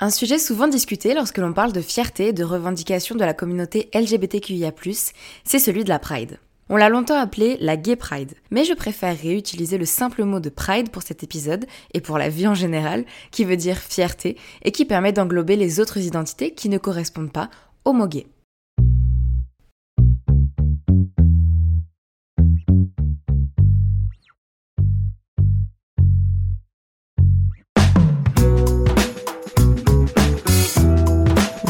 Un sujet souvent discuté lorsque l'on parle de fierté et de revendication de la communauté LGBTQIA, c'est celui de la Pride. On l'a longtemps appelé la Gay Pride, mais je préfère réutiliser le simple mot de Pride pour cet épisode et pour la vie en général, qui veut dire fierté et qui permet d'englober les autres identités qui ne correspondent pas au mot gay.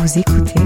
Vous écoutez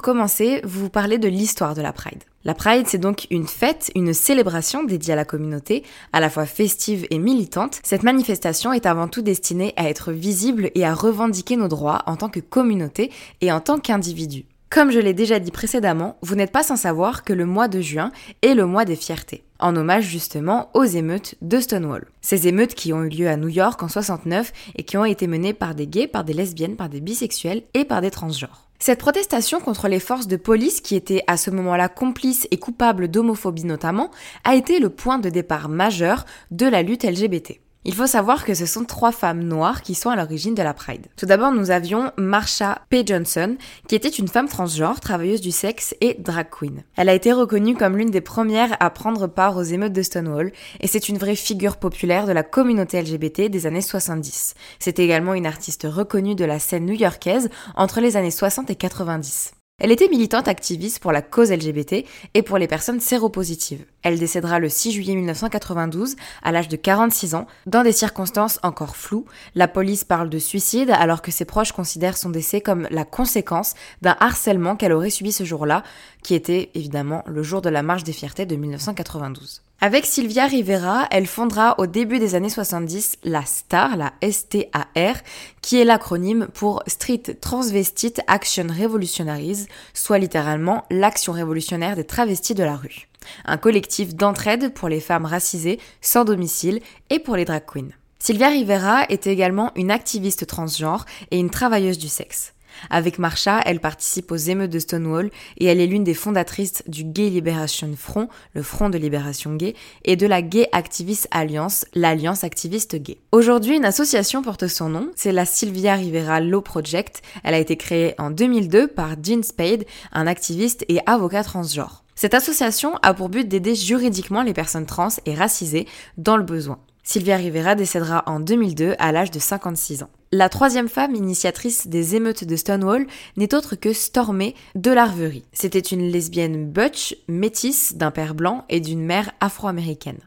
pour commencer vous parler de l'histoire de la Pride. La Pride, c'est donc une fête, une célébration dédiée à la communauté, à la fois festive et militante. Cette manifestation est avant tout destinée à être visible et à revendiquer nos droits en tant que communauté et en tant qu'individu. Comme je l'ai déjà dit précédemment, vous n'êtes pas sans savoir que le mois de juin est le mois des fiertés, en hommage justement aux émeutes de Stonewall. Ces émeutes qui ont eu lieu à New York en 69 et qui ont été menées par des gays, par des lesbiennes, par des bisexuels et par des transgenres. Cette protestation contre les forces de police, qui étaient à ce moment-là complices et coupables d'homophobie notamment, a été le point de départ majeur de la lutte LGBT. Il faut savoir que ce sont trois femmes noires qui sont à l'origine de la Pride. Tout d'abord, nous avions Marsha P. Johnson, qui était une femme transgenre, travailleuse du sexe et drag queen. Elle a été reconnue comme l'une des premières à prendre part aux émeutes de Stonewall, et c'est une vraie figure populaire de la communauté LGBT des années 70. C'est également une artiste reconnue de la scène new-yorkaise entre les années 60 et 90. Elle était militante activiste pour la cause LGBT et pour les personnes séropositives. Elle décédera le 6 juillet 1992 à l'âge de 46 ans dans des circonstances encore floues. La police parle de suicide alors que ses proches considèrent son décès comme la conséquence d'un harcèlement qu'elle aurait subi ce jour-là, qui était évidemment le jour de la marche des fiertés de 1992. Avec Sylvia Rivera, elle fondera au début des années 70 la STAR, la STAR, qui est l'acronyme pour Street Transvestite Action Revolutionaries, soit littéralement l'action révolutionnaire des travestis de la rue. Un collectif d'entraide pour les femmes racisées, sans domicile et pour les drag queens. Sylvia Rivera est également une activiste transgenre et une travailleuse du sexe. Avec Marsha, elle participe aux émeutes de Stonewall et elle est l'une des fondatrices du Gay Liberation Front, le Front de libération gay, et de la Gay Activist Alliance, l'Alliance activiste gay. Aujourd'hui, une association porte son nom, c'est la Sylvia Rivera Law Project. Elle a été créée en 2002 par Jean Spade, un activiste et avocat transgenre. Cette association a pour but d'aider juridiquement les personnes trans et racisées dans le besoin. Sylvia Rivera décédera en 2002 à l'âge de 56 ans. La troisième femme initiatrice des émeutes de Stonewall n'est autre que Stormé de l'Arverie. C'était une lesbienne butch, métisse, d'un père blanc et d'une mère afro-américaine.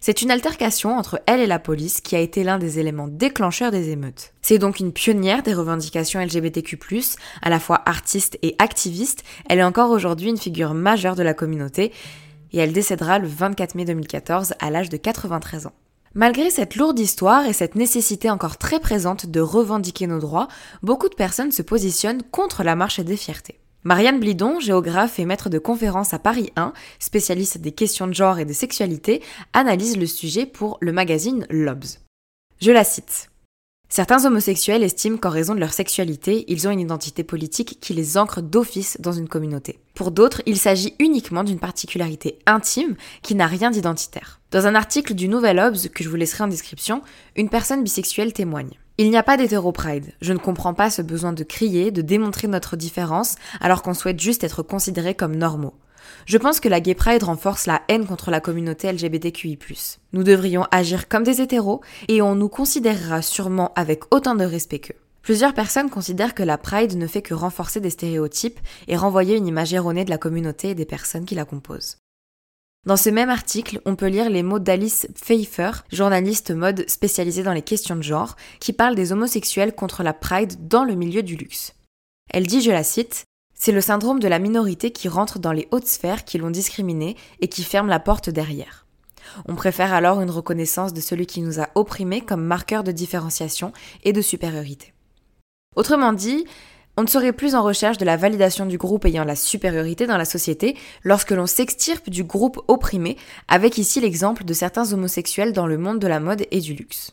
C'est une altercation entre elle et la police qui a été l'un des éléments déclencheurs des émeutes. C'est donc une pionnière des revendications LGBTQ+, à la fois artiste et activiste, elle est encore aujourd'hui une figure majeure de la communauté, et elle décédera le 24 mai 2014 à l'âge de 93 ans. Malgré cette lourde histoire et cette nécessité encore très présente de revendiquer nos droits, beaucoup de personnes se positionnent contre la marche des fiertés. Marianne Blidon, géographe et maître de conférences à Paris 1, spécialiste des questions de genre et de sexualité, analyse le sujet pour le magazine Lobs. Je la cite. Certains homosexuels estiment qu'en raison de leur sexualité, ils ont une identité politique qui les ancre d'office dans une communauté. Pour d'autres, il s'agit uniquement d'une particularité intime qui n'a rien d'identitaire. Dans un article du Nouvel Obs que je vous laisserai en description, une personne bisexuelle témoigne. Il n'y a pas d'hétéro-pride. Je ne comprends pas ce besoin de crier, de démontrer notre différence, alors qu'on souhaite juste être considérés comme normaux. Je pense que la Gay Pride renforce la haine contre la communauté LGBTQI+. Nous devrions agir comme des hétéros et on nous considérera sûrement avec autant de respect qu'eux. Plusieurs personnes considèrent que la Pride ne fait que renforcer des stéréotypes et renvoyer une image erronée de la communauté et des personnes qui la composent. Dans ce même article, on peut lire les mots d'Alice Pfeiffer, journaliste mode spécialisée dans les questions de genre, qui parle des homosexuels contre la Pride dans le milieu du luxe. Elle dit, je la cite, c'est le syndrome de la minorité qui rentre dans les hautes sphères qui l'ont discriminé et qui ferme la porte derrière. On préfère alors une reconnaissance de celui qui nous a opprimés comme marqueur de différenciation et de supériorité. Autrement dit, on ne serait plus en recherche de la validation du groupe ayant la supériorité dans la société lorsque l'on s'extirpe du groupe opprimé, avec ici l'exemple de certains homosexuels dans le monde de la mode et du luxe.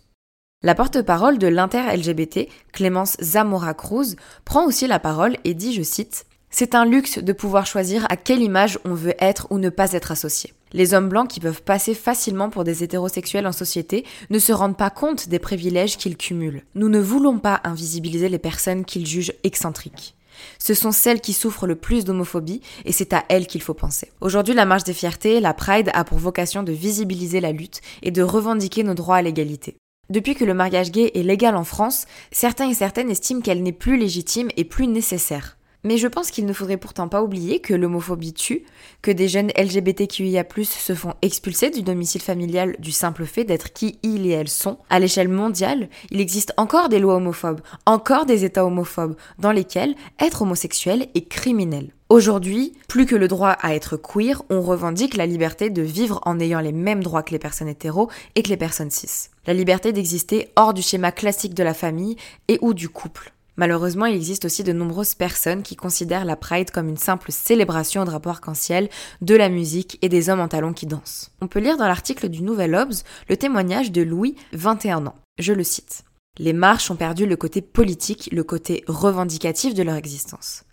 La porte-parole de l'inter-LGBT, Clémence Zamora Cruz, prend aussi la parole et dit, je cite, c'est un luxe de pouvoir choisir à quelle image on veut être ou ne pas être associé. Les hommes blancs qui peuvent passer facilement pour des hétérosexuels en société ne se rendent pas compte des privilèges qu'ils cumulent. Nous ne voulons pas invisibiliser les personnes qu'ils jugent excentriques. Ce sont celles qui souffrent le plus d'homophobie et c'est à elles qu'il faut penser. Aujourd'hui, la marche des fiertés, la Pride, a pour vocation de visibiliser la lutte et de revendiquer nos droits à l'égalité. Depuis que le mariage gay est légal en France, certains et certaines estiment qu'elle n'est plus légitime et plus nécessaire. Mais je pense qu'il ne faudrait pourtant pas oublier que l'homophobie tue, que des jeunes LGBTQIA+, se font expulser du domicile familial du simple fait d'être qui ils et elles sont. À l'échelle mondiale, il existe encore des lois homophobes, encore des États homophobes, dans lesquels être homosexuel est criminel. Aujourd'hui, plus que le droit à être queer, on revendique la liberté de vivre en ayant les mêmes droits que les personnes hétéros et que les personnes cis. La liberté d'exister hors du schéma classique de la famille et ou du couple. Malheureusement, il existe aussi de nombreuses personnes qui considèrent la Pride comme une simple célébration au drapeau arc-en-ciel, de la musique et des hommes en talons qui dansent. On peut lire dans l'article du Nouvel Obs le témoignage de Louis, 21 ans. Je le cite. Les marches ont perdu le côté politique, le côté revendicatif de leur existence.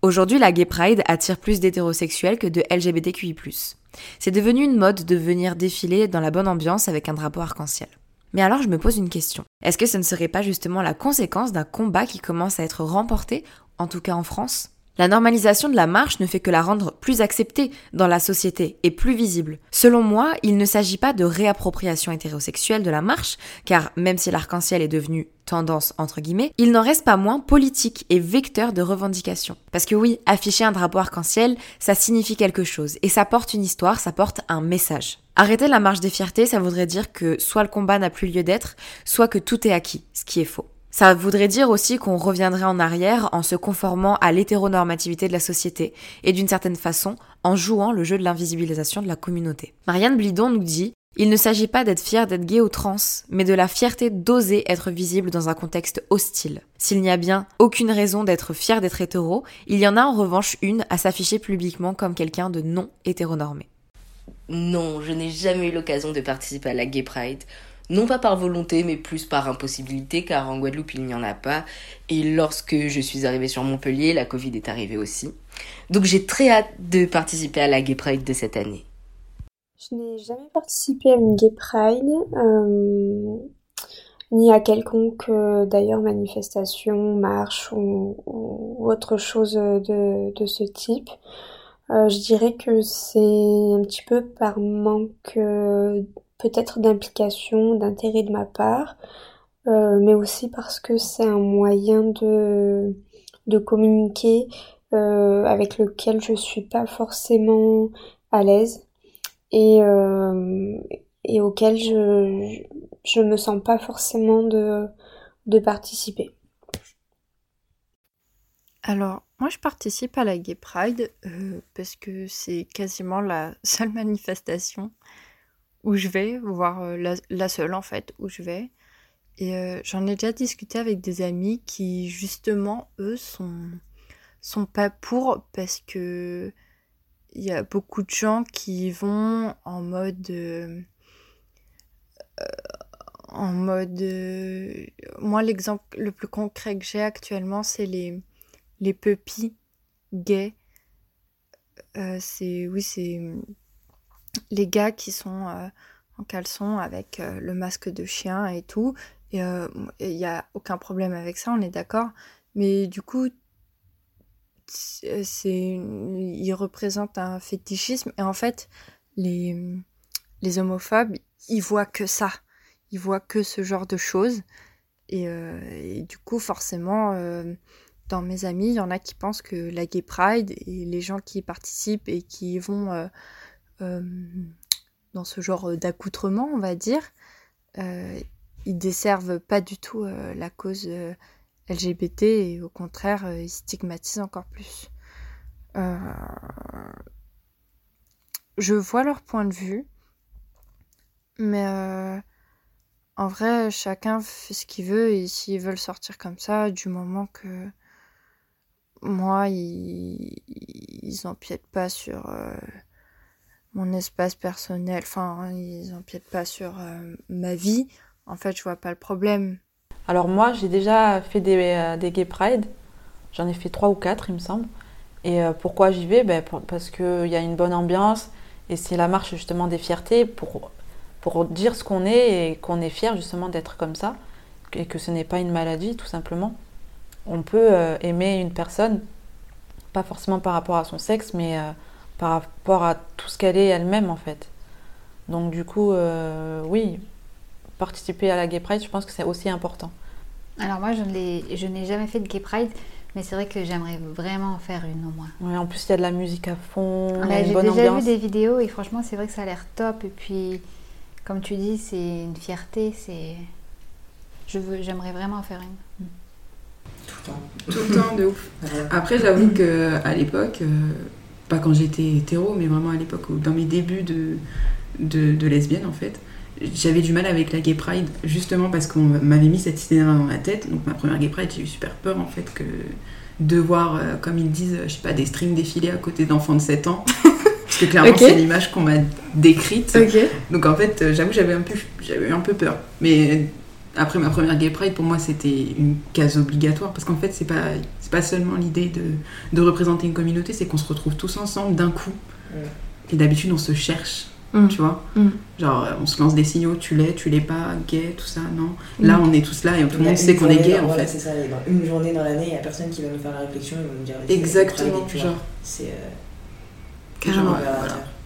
Aujourd'hui, la Gay Pride attire plus d'hétérosexuels que de LGBTQI+. C'est devenu une mode de venir défiler dans la bonne ambiance avec un drapeau arc-en-ciel. Mais alors je me pose une question. Est-ce que ce ne serait pas justement la conséquence d'un combat qui commence à être remporté, en tout cas en France? La normalisation de la marche ne fait que la rendre plus acceptée dans la société et plus visible. Selon moi, il ne s'agit pas de réappropriation hétérosexuelle de la marche, car même si l'arc-en-ciel est devenu tendance entre guillemets, il n'en reste pas moins politique et vecteur de revendication. Parce que oui, afficher un drapeau arc-en-ciel, ça signifie quelque chose, et ça porte une histoire, ça porte un message. Arrêter la marche des fiertés, ça voudrait dire que soit le combat n'a plus lieu d'être, soit que tout est acquis, ce qui est faux. Ça voudrait dire aussi qu'on reviendrait en arrière en se conformant à l'hétéronormativité de la société et d'une certaine façon en jouant le jeu de l'invisibilisation de la communauté. Marianne Blidon nous dit il ne s'agit pas d'être fier d'être gay ou trans, mais de la fierté d'oser être visible dans un contexte hostile. S'il n'y a bien aucune raison d'être fier d'être hétéro, il y en a en revanche une à s'afficher publiquement comme quelqu'un de non hétéronormé. Non, je n'ai jamais eu l'occasion de participer à la Gay Pride non pas par volonté, mais plus par impossibilité, car en Guadeloupe, il n'y en a pas. Et lorsque je suis arrivée sur Montpellier, la Covid est arrivée aussi. Donc j'ai très hâte de participer à la Gay Pride de cette année. Je n'ai jamais participé à une Gay Pride, euh, ni à quelconque euh, d'ailleurs manifestation, marche ou, autre chose de, ce type. Euh, je dirais que c'est un petit peu par manque peut-être d'implication, d'intérêt de ma part, euh, mais aussi parce que c'est un moyen de, de communiquer euh, avec lequel je suis pas forcément à l'aise et, euh, et auquel je, je me sens pas forcément de, de participer. Alors, moi je participe à la Gay Pride parce que c'est quasiment la seule manifestation où je vais, voire la, seule en fait où je vais. Et j'en ai déjà discuté avec des amis qui justement, eux, sont, sont pas pour parce que il y a beaucoup de gens qui vont en mode en mode moi l'exemple le plus concret que j'ai actuellement c'est les les puppies gays euh, c'est oui c'est les gars qui sont euh, en caleçon avec euh, le masque de chien et tout. Il n'y a aucun problème avec ça on est d'accord. Mais du coup c'est il représente un fétichisme. Et en fait les les homophobes ils voient que ça. Ils voient que ce genre de choses. Et, du coup forcément dans mes amis, il y en a qui pensent que la Gay Pride et les gens qui y participent et qui vont euh, euh, dans ce genre d'accoutrement, on va dire, euh, ils desservent pas du tout la cause LGBT et au contraire, ils stigmatisent encore plus. je vois leur point de vue, mais en vrai, chacun fait ce qu'il veut et s'ils veulent sortir comme ça, du moment que moi, ils, ils empiètent pas sur euh, mon espace personnel, enfin, ils empiètent pas sur euh, ma vie. En fait, je vois pas le problème. Alors moi, j'ai déjà fait des, euh, des gay pride. J'en ai fait trois ou quatre, il me semble. Et pourquoi j'y vais? Ben, Parce qu'il y a une bonne ambiance et c'est la marche justement des fiertés pour, pour dire ce qu'on est et qu'on est fier justement d'être comme ça et que ce n'est pas une maladie tout simplement on peut euh, aimer une personne, pas forcément par rapport à son sexe, mais euh, par rapport à tout ce qu'elle est elle-même en fait. Donc du coup, euh, oui, participer à la Gay Pride, je pense que c'est aussi important. Alors moi, je n'ai jamais fait de Gay Pride, mais c'est vrai que j'aimerais vraiment en faire une au moins. en plus, il y a de la musique à fond, J'ai déjà vu des vidéos et franchement, c'est vrai que ça a l'air top. Et puis, comme tu dis, c'est une fierté. C'est, j'aimerais vraiment en faire une. Mm. Tout le temps, de ouf. Après, j'avoue qu'à l'époque, euh, pas quand j'étais hétéro, mais vraiment à l'époque, dans mes débuts de, de, lesbienne, en fait, j'avais du mal avec la gay pride, justement parce qu'on m'avait mis cette idée dans la tête. Donc, ma première gay pride, j'ai eu super peur, en fait, que de voir, euh, comme ils disent, je sais pas, des strings défiler à côté d'enfants de 7 ans. Parce que clairement, c'est l'image qu'on m'a décrite. Donc en fait, euh, j'avoue, j'avais un, peu, j'avais un peu peur. Mais après ma première Gay Pride, pour moi, c'était une case obligatoire parce qu'en fait, c'est pas, c'est pas seulement l'idée de, de, représenter une communauté, c'est qu'on se retrouve tous ensemble d'un coup. Et d'habitude, on se cherche, mm. tu vois. Mm. Genre, on se lance des signaux, tu l'es, tu l'es pas, gay, tout ça, non. Mm. Là, on est tous là et tout le monde sait qu'on est gay, en fait. c'est ça. une journée dans l'année, il n'y a personne qui va nous faire la réflexion, ils vont nous dire. Exactement, genre. C'est. Euh, Carrément.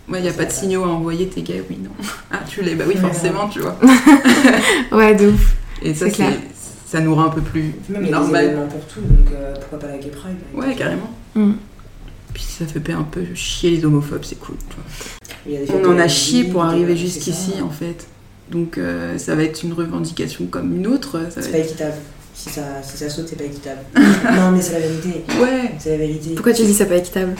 Ouais, il n'y a pas de signaux à envoyer, t'es gay, oui, non. Ah, tu l'es, bah oui, forcément, tu vois. ouais, de ouf. Et ça, ça nous rend un peu plus Même normal. Il pour tout, donc euh, pourquoi pas la gay pride Ouais, carrément. Mm. Puis ça fait un peu chier les homophobes, c'est cool. On en a chié pour arriver jusqu'ici, en fait. Donc euh, ça va être une revendication comme une autre. C'est pas équitable. Si ça, si ça saute, c'est pas équitable. non, mais c'est la vérité. Ouais. C'est la vérité. Pourquoi tu dis ça pas équitable?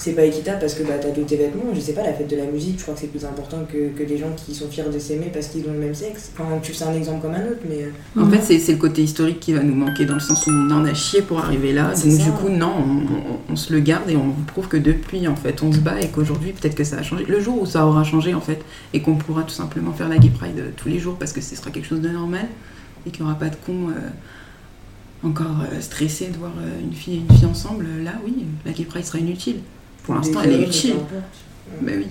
C'est pas équitable parce que bah, t'as tous tes vêtements, je sais pas, la fête de la musique, je crois que c'est plus important que, que des gens qui sont fiers de s'aimer parce qu'ils ont le même sexe. Enfin, tu fais un exemple comme un autre, mais. Euh, en fait, c'est le côté historique qui va nous manquer dans le sens où on en a chié pour arriver là. Donc, du coup, non, on, se le garde et on prouve que depuis, en fait, on se bat et qu'aujourd'hui, peut-être que ça a changé. Le jour où ça aura changé, en fait, et qu'on pourra tout simplement faire la Gay Pride euh, tous les jours parce que ce sera quelque chose de normal et qu'il n'y aura pas de cons. Euh, encore stressés de voir une fille et une fille ensemble, là oui, la Gay Pride sera inutile. Pour l'instant, elle est utile. Mais oui.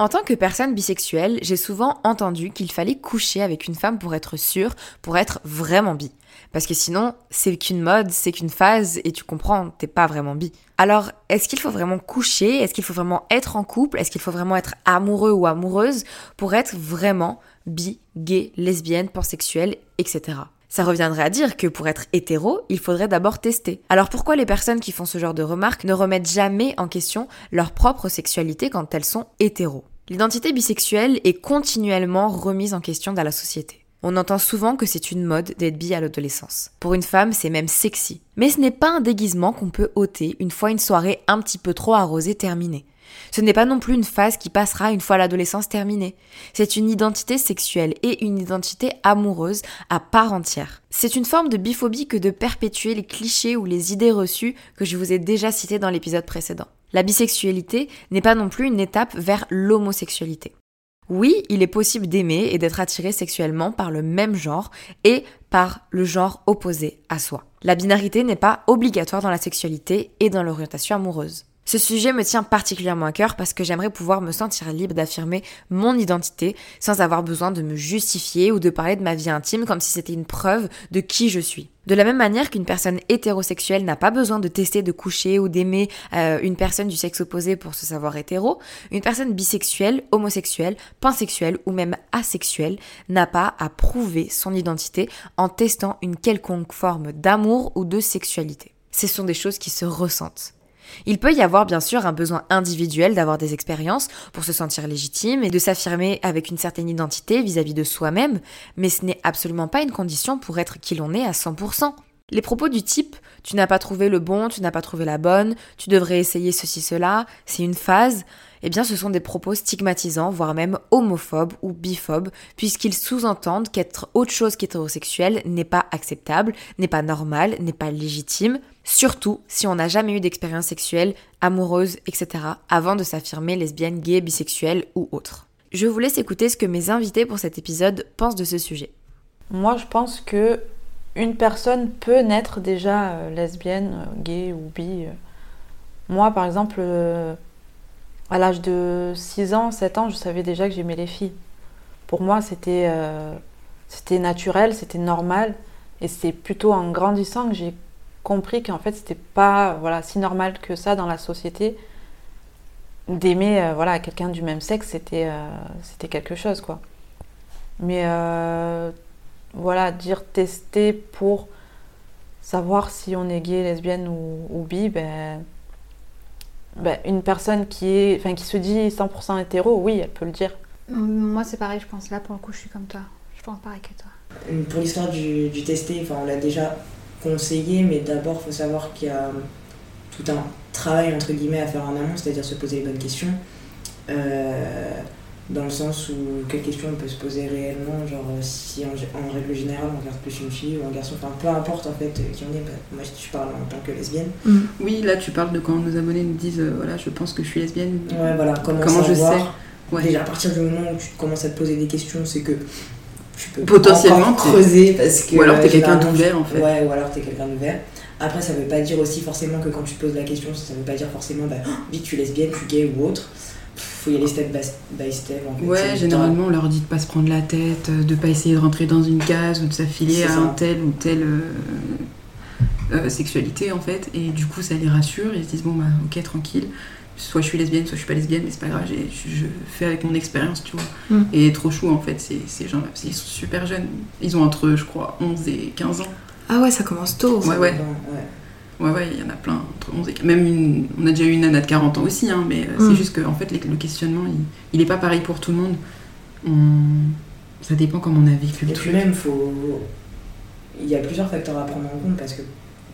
En tant que personne bisexuelle, j'ai souvent entendu qu'il fallait coucher avec une femme pour être sûr, pour être vraiment bi. Parce que sinon, c'est qu'une mode, c'est qu'une phase, et tu comprends, t'es pas vraiment bi. Alors, est-ce qu'il faut vraiment coucher? Est-ce qu'il faut vraiment être en couple? Est-ce qu'il faut vraiment être amoureux ou amoureuse pour être vraiment bi, gay, lesbienne, pansexuelle, etc. Ça reviendrait à dire que pour être hétéro, il faudrait d'abord tester. Alors pourquoi les personnes qui font ce genre de remarques ne remettent jamais en question leur propre sexualité quand elles sont hétéros? L'identité bisexuelle est continuellement remise en question dans la société. On entend souvent que c'est une mode d'être bi à l'adolescence. Pour une femme, c'est même sexy. Mais ce n'est pas un déguisement qu'on peut ôter une fois une soirée un petit peu trop arrosée terminée. Ce n'est pas non plus une phase qui passera une fois l'adolescence terminée. C'est une identité sexuelle et une identité amoureuse à part entière. C'est une forme de biphobie que de perpétuer les clichés ou les idées reçues que je vous ai déjà citées dans l'épisode précédent. La bisexualité n'est pas non plus une étape vers l'homosexualité. Oui, il est possible d'aimer et d'être attiré sexuellement par le même genre et par le genre opposé à soi. La binarité n'est pas obligatoire dans la sexualité et dans l'orientation amoureuse. Ce sujet me tient particulièrement à cœur parce que j'aimerais pouvoir me sentir libre d'affirmer mon identité sans avoir besoin de me justifier ou de parler de ma vie intime comme si c'était une preuve de qui je suis. De la même manière qu'une personne hétérosexuelle n'a pas besoin de tester de coucher ou d'aimer euh, une personne du sexe opposé pour se savoir hétéro, une personne bisexuelle, homosexuelle, pansexuelle ou même asexuelle n'a pas à prouver son identité en testant une quelconque forme d'amour ou de sexualité. Ce sont des choses qui se ressentent. Il peut y avoir bien sûr un besoin individuel d'avoir des expériences pour se sentir légitime et de s'affirmer avec une certaine identité vis-à-vis de soi-même, mais ce n'est absolument pas une condition pour être qui l'on est à 100%. Les propos du type tu n'as pas trouvé le bon, tu n'as pas trouvé la bonne, tu devrais essayer ceci, cela, c'est une phase, eh bien ce sont des propos stigmatisants, voire même homophobes ou biphobes, puisqu'ils sous-entendent qu'être autre chose qu'hétérosexuel n'est pas acceptable, n'est pas normal, n'est pas légitime, surtout si on n'a jamais eu d'expérience sexuelle, amoureuse, etc., avant de s'affirmer lesbienne, gay, bisexuelle ou autre. Je vous laisse écouter ce que mes invités pour cet épisode pensent de ce sujet. Moi, je pense que une personne peut naître déjà euh, lesbienne, euh, gay ou bi. Euh. Moi, par exemple, à l'âge de 6 ans, 7 ans, je savais déjà que j'aimais les filles. Pour moi, c'était c'était naturel, c'était normal. Et c'est plutôt en grandissant que j'ai compris qu'en fait, c'était pas voilà, si normal que ça dans la société. D'aimer voilà, quelqu'un du même sexe, c'était c'était quelque chose, quoi. Mais voilà, dire tester pour savoir si on est gay, lesbienne ou, bi, ben, ben, une personne qui, est, enfin, qui se dit 100% hétéro, oui, elle peut le dire. Moi, c'est pareil, je pense. Là, pour le coup, je suis comme toi. Je pense pareil que toi. Pour l'histoire du, du tester, on l'a déjà conseillé, mais d'abord, il faut savoir qu'il y a tout un travail, entre guillemets, à faire en amont, c'est-à-dire se poser les bonnes questions. Euh, dans le sens où quelle question on peut se poser réellement, genre euh, si en, règle générale on regarde plus une fille ou un garçon, enfin peu importe en fait qui on est, bah, moi je parle en tant que lesbienne. Mm. Oui, là tu parles de quand nos abonnés nous disent euh, voilà je pense que je suis lesbienne. Ouais voilà, comment, comment je sais. Déjà à partir du moment où tu commences à te poser des questions, c'est que tu peux potentiellement creuser parce que. Ou alors t'es quelqu'un d'ouvert en fait. Ouais, ou alors t'es quelqu'un d'ouvert. Après, ça veut pas dire aussi forcément que quand tu te poses la question, ça, veut pas dire forcément, bah, oh, vite, tu es lesbienne, tu es gay ou autre faut y aller step by step. En fait. Ouais, généralement, on leur dit de pas se prendre la tête, euh, de pas essayer de rentrer dans une case ou de s'affiler à un tel ou telle euh, euh, sexualité, en fait. Et du coup, ça les rassure. Ils se disent, bon, bah, ok, tranquille. Soit je suis lesbienne, soit je suis pas lesbienne, mais c'est pas grave, je, je, fais avec mon expérience, tu vois. Mm. Et trop chou, en fait, ces, ces gens-là. Ils sont super jeunes. Ils ont entre, je crois, 11 et 15 ans. Ah ouais, ça commence tôt. Ouais, ouais. ouais. Ouais, ouais, il y en a plein. Entre 11 et... Même une... on a déjà eu une nana de 40 ans aussi, hein, mais euh, c'est mm. juste que en fait, le questionnement, il n'est pas pareil pour tout le monde. Ça dépend comment on a vécu le et Puis même, faut... il y a plusieurs facteurs à prendre en compte parce que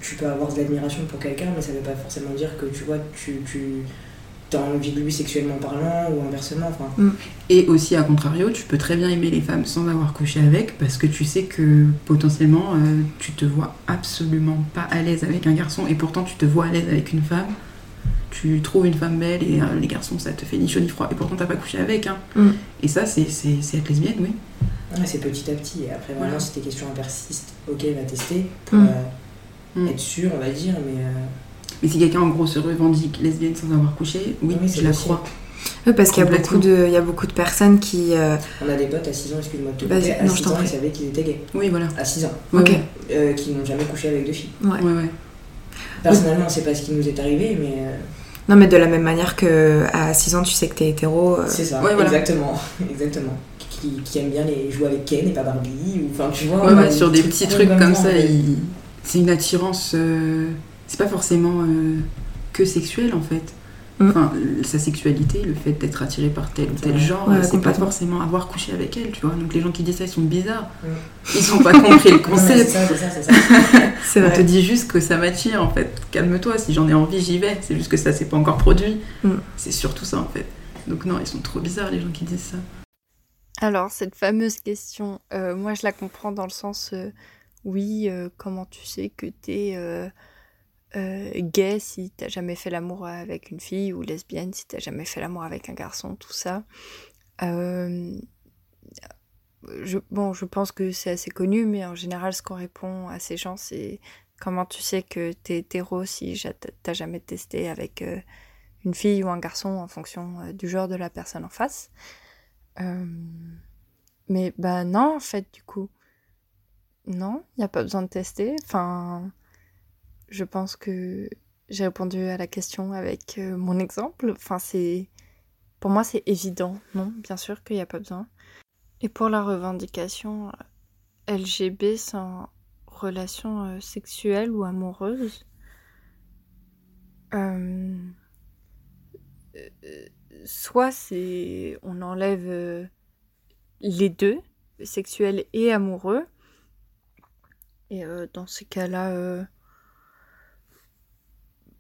tu peux avoir de l'admiration pour quelqu'un, mais ça ne veut pas forcément dire que tu vois, tu, tu t'as envie de lui sexuellement parlant ou inversement. Enfin. Mm. Et aussi, à contrario, tu peux très bien aimer les femmes sans avoir couché avec parce que tu sais que potentiellement euh, tu te vois absolument pas à l'aise avec un garçon et pourtant tu te vois à l'aise avec une femme. Tu trouves une femme belle et euh, les garçons ça te fait ni chaud ni froid et pourtant t'as pas couché avec. Hein. Mm. Et ça, c'est, être lesbienne, oui. c'est petit à petit. Et après, vraiment, si tes questions persistent, ok, va tester pour mm. euh, être sûr, on va dire, mais. Mais si quelqu'un en gros se revendique lesbienne sans avoir couché, oui, je la crois. Oui, parce qu'il y, a beaucoup de- il y a beaucoup de personnes qui. euh, On a des potes à 6 ans, excuse-moi de te couper, à non, je 6 t'en ans, ils savaient qu'ils étaient gays. Oui, voilà. À 6 ans. Ok. Euh, qui n'ont jamais couché avec deux filles. ouais. Ouais, ouais. Personnellement, c'est pas ce qui nous est arrivé, mais euh, Non, mais de la même manière que à 6 ans, tu sais que t'es hétéro. euh, c'est ça. ouais, voilà. Exactement. Exactement. Qui, qui aime bien les jouer avec Ken et pas Barbie. Ou, enfin, tu vois. Ouais, ouais, des sur des petits trucs comme ça, euh, il- c'est une attirance. euh, C'est pas forcément euh, que sexuelle en fait. Mm. Enfin, l- sa sexualité, le fait d'être attiré par tel ou tel genre, Ouais, c'est pas forcément avoir couché avec elle, tu vois. Donc les gens qui disent ça, ils sont bizarres. Mm. Ils ont pas compris le C'est concept. ça, c'est ça, c'est ça. C'est On te dit juste que ça m'attire en fait. Calme-toi, si j'en ai envie, j'y vais. C'est juste que ça s'est pas encore produit. Mm. C'est surtout ça en fait. Donc non, ils sont trop bizarres les gens qui disent ça. Alors, cette fameuse question, euh, moi je la comprends dans le sens, euh, oui, euh, comment tu sais que t'es euh, gay si t'as jamais fait l'amour avec une fille ou lesbienne si t'as jamais fait l'amour avec un garçon, tout ça. Euh, je, bon, je pense que c'est assez connu, mais en général, ce qu'on répond à ces gens, c'est comment tu sais que t'es hétéro si t'as jamais testé avec euh, une fille ou un garçon en fonction du genre de la personne en face. Mais bah non, en fait, du coup. Non, il n'y a pas besoin de tester. Enfin, je pense que j'ai répondu à la question avec euh, mon exemple. Enfin, c'est. Pour moi, c'est évident. Non, bien sûr qu'il n'y a pas besoin. Et pour la revendication euh, LGB sans relation euh, sexuelle ou amoureuse, soit c'est on enlève les deux, sexuel et amoureux. Et dans ces cas-là,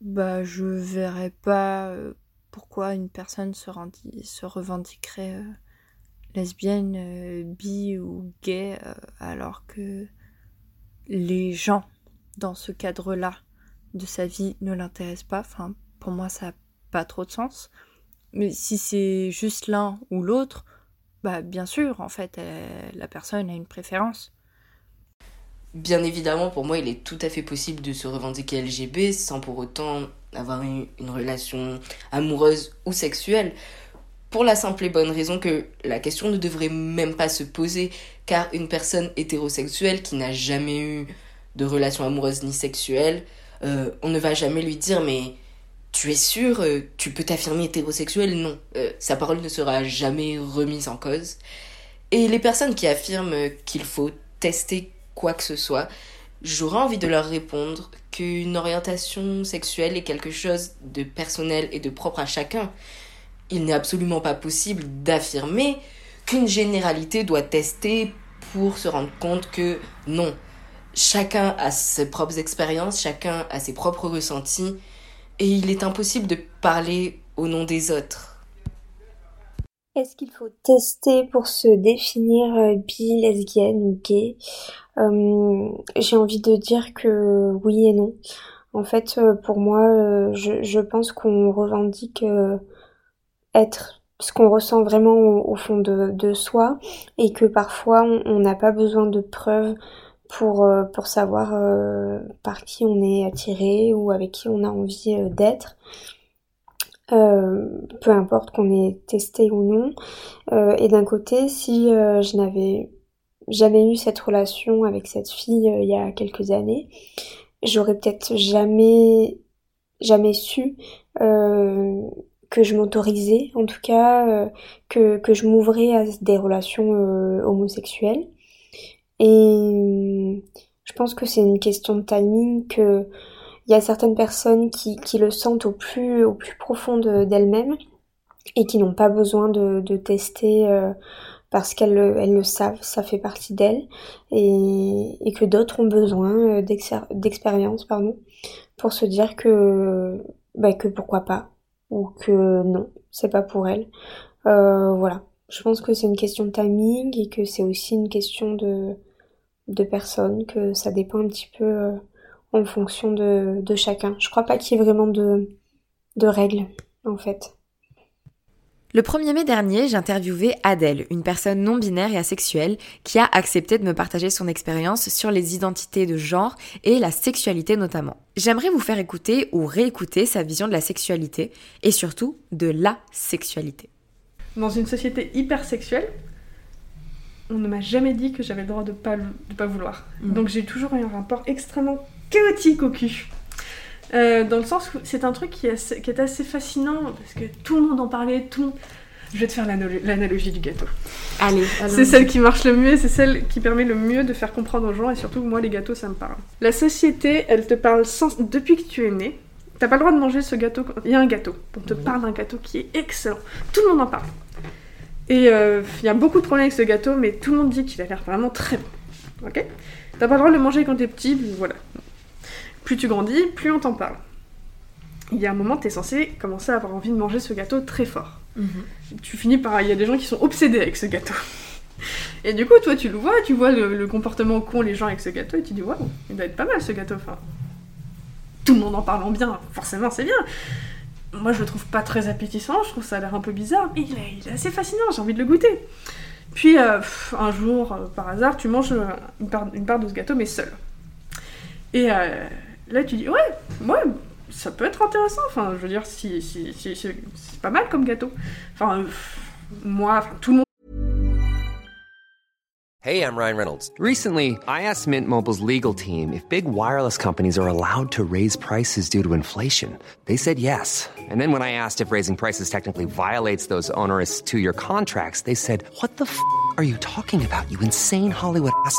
bah je verrais pas euh, pourquoi une personne se, se revendiquerait euh, lesbienne, euh, bi ou gay, alors que les gens dans ce cadre-là de sa vie ne l'intéressent pas. Enfin, pour moi, ça n'a pas trop de sens. Mais si c'est juste l'un ou l'autre, bah bien sûr, en fait, la personne a une préférence. Bien évidemment, pour moi, il est tout à fait possible de se revendiquer LGB sans pour autant avoir une, une relation amoureuse ou sexuelle. Pour la simple et bonne raison que la question ne devrait même pas se poser, car une personne hétérosexuelle qui n'a jamais eu de relation amoureuse ni sexuelle, euh, on ne va jamais lui dire mais tu es sûr, euh, tu peux t'affirmer hétérosexuel? Non, Euh, sa parole ne sera jamais remise en cause. Et les personnes qui affirment qu'il faut tester quoi que ce soit, j'aurais envie de leur répondre qu'une orientation sexuelle est quelque chose de personnel et de propre à chacun. Il n'est absolument pas possible d'affirmer qu'une généralité doit tester pour se rendre compte que non. Chacun a ses propres expériences, chacun a ses propres ressentis, et il est impossible de parler au nom des autres. Est-ce qu'il faut tester pour se définir euh, bi, lesbienne ou gay? J'ai envie de dire que oui et non. En fait, euh, pour moi, euh, je, pense qu'on revendique euh, être ce qu'on ressent vraiment au, fond de, soi et que parfois on n'a pas besoin de preuves pour, euh, pour savoir euh, par qui on est attiré ou avec qui on a envie euh, d'être. Euh, peu importe qu'on ait testé ou non. Euh, et d'un côté, si euh, je n'avais jamais eu cette relation avec cette fille euh, il y a quelques années, j'aurais peut-être jamais jamais su euh, que je m'autorisais, en tout cas euh, que, que je m'ouvrais à des relations homosexuelles. Et je pense que c'est une question de timing, que il y a certaines personnes qui, qui le sentent au plus, au plus profond de- d'elles-mêmes et qui n'ont pas besoin de, de tester euh, parce qu'elles le, savent, ça fait partie d'elles, et, que d'autres ont besoin euh, d'expérience pardon, pour se dire que, bah, que pourquoi pas, ou que non, c'est pas pour elles. Euh, voilà, je pense que c'est une question de timing et que c'est aussi une question de, personnes, que ça dépend un petit peu euh, en fonction de, chacun. Je crois pas qu'il y ait vraiment de règles, en fait. Le 1er mai dernier, j'ai interviewé Adèle, une personne non binaire et asexuelle, qui a accepté de me partager son expérience sur les identités de genre et la sexualité notamment. J'aimerais vous faire écouter ou réécouter sa vision de la sexualité et surtout de la sexualité. dans une société hyper sexuelle, on ne m'a jamais dit que j'avais le droit de pas, de pas vouloir. Mm. Donc j'ai toujours eu un rapport extrêmement chaotique au cul. Euh, dans le sens où c'est un truc qui est, assez, qui est assez fascinant parce que tout le monde en parlait, tout le monde- Je vais te faire l'analo- l'analogie du gâteau. Allez, C'est celle qui marche le mieux, c'est celle qui permet le mieux de faire comprendre aux gens, et surtout moi les gâteaux ça me parle. La société, elle te parle sans... depuis que tu es né. T'as pas le droit de manger ce gâteau. quand- Il y a un gâteau. On te parle d'un gâteau qui est excellent. Tout le monde en parle. Et euh, il y a beaucoup de problèmes avec ce gâteau, mais tout le monde dit qu'il a l'air vraiment très bon. Ok? T'as pas le droit de le manger quand t'es petit, voilà. Plus tu grandis, plus on t'en parle. Il y a un moment, t'es censé commencer à avoir envie de manger ce gâteau très fort tu finis par. Il y a des gens qui sont obsédés avec ce gâteau. Et du coup, toi, tu le vois, tu vois le, le comportement qu'ont les gens avec ce gâteau, et tu dis, waouh, il doit être pas mal ce gâteau. Enfin, tout le monde en parlant bien, forcément, c'est bien. Moi, je le trouve pas très appétissant, je trouve ça a l'air un peu bizarre, mais il est, il est assez fascinant, j'ai envie de le goûter. Puis, euh, un jour, euh, par hasard, tu manges euh, une part, une part de ce gâteau, mais seul. Et euh, là, tu dis, ouais, ouais, ça peut être intéressant. Enfin, je veux dire, c'est pas mal comme gâteau. Enfin, moi, enfin, tout le monde. Hey, I'm Ryan Reynolds. Recently, I asked Mint Mobile's legal team if big wireless companies are allowed to raise prices due to inflation. They said yes. And then when I asked if raising prices technically violates those onerous two year contracts, they said, What the f are you talking about, you insane Hollywood ass?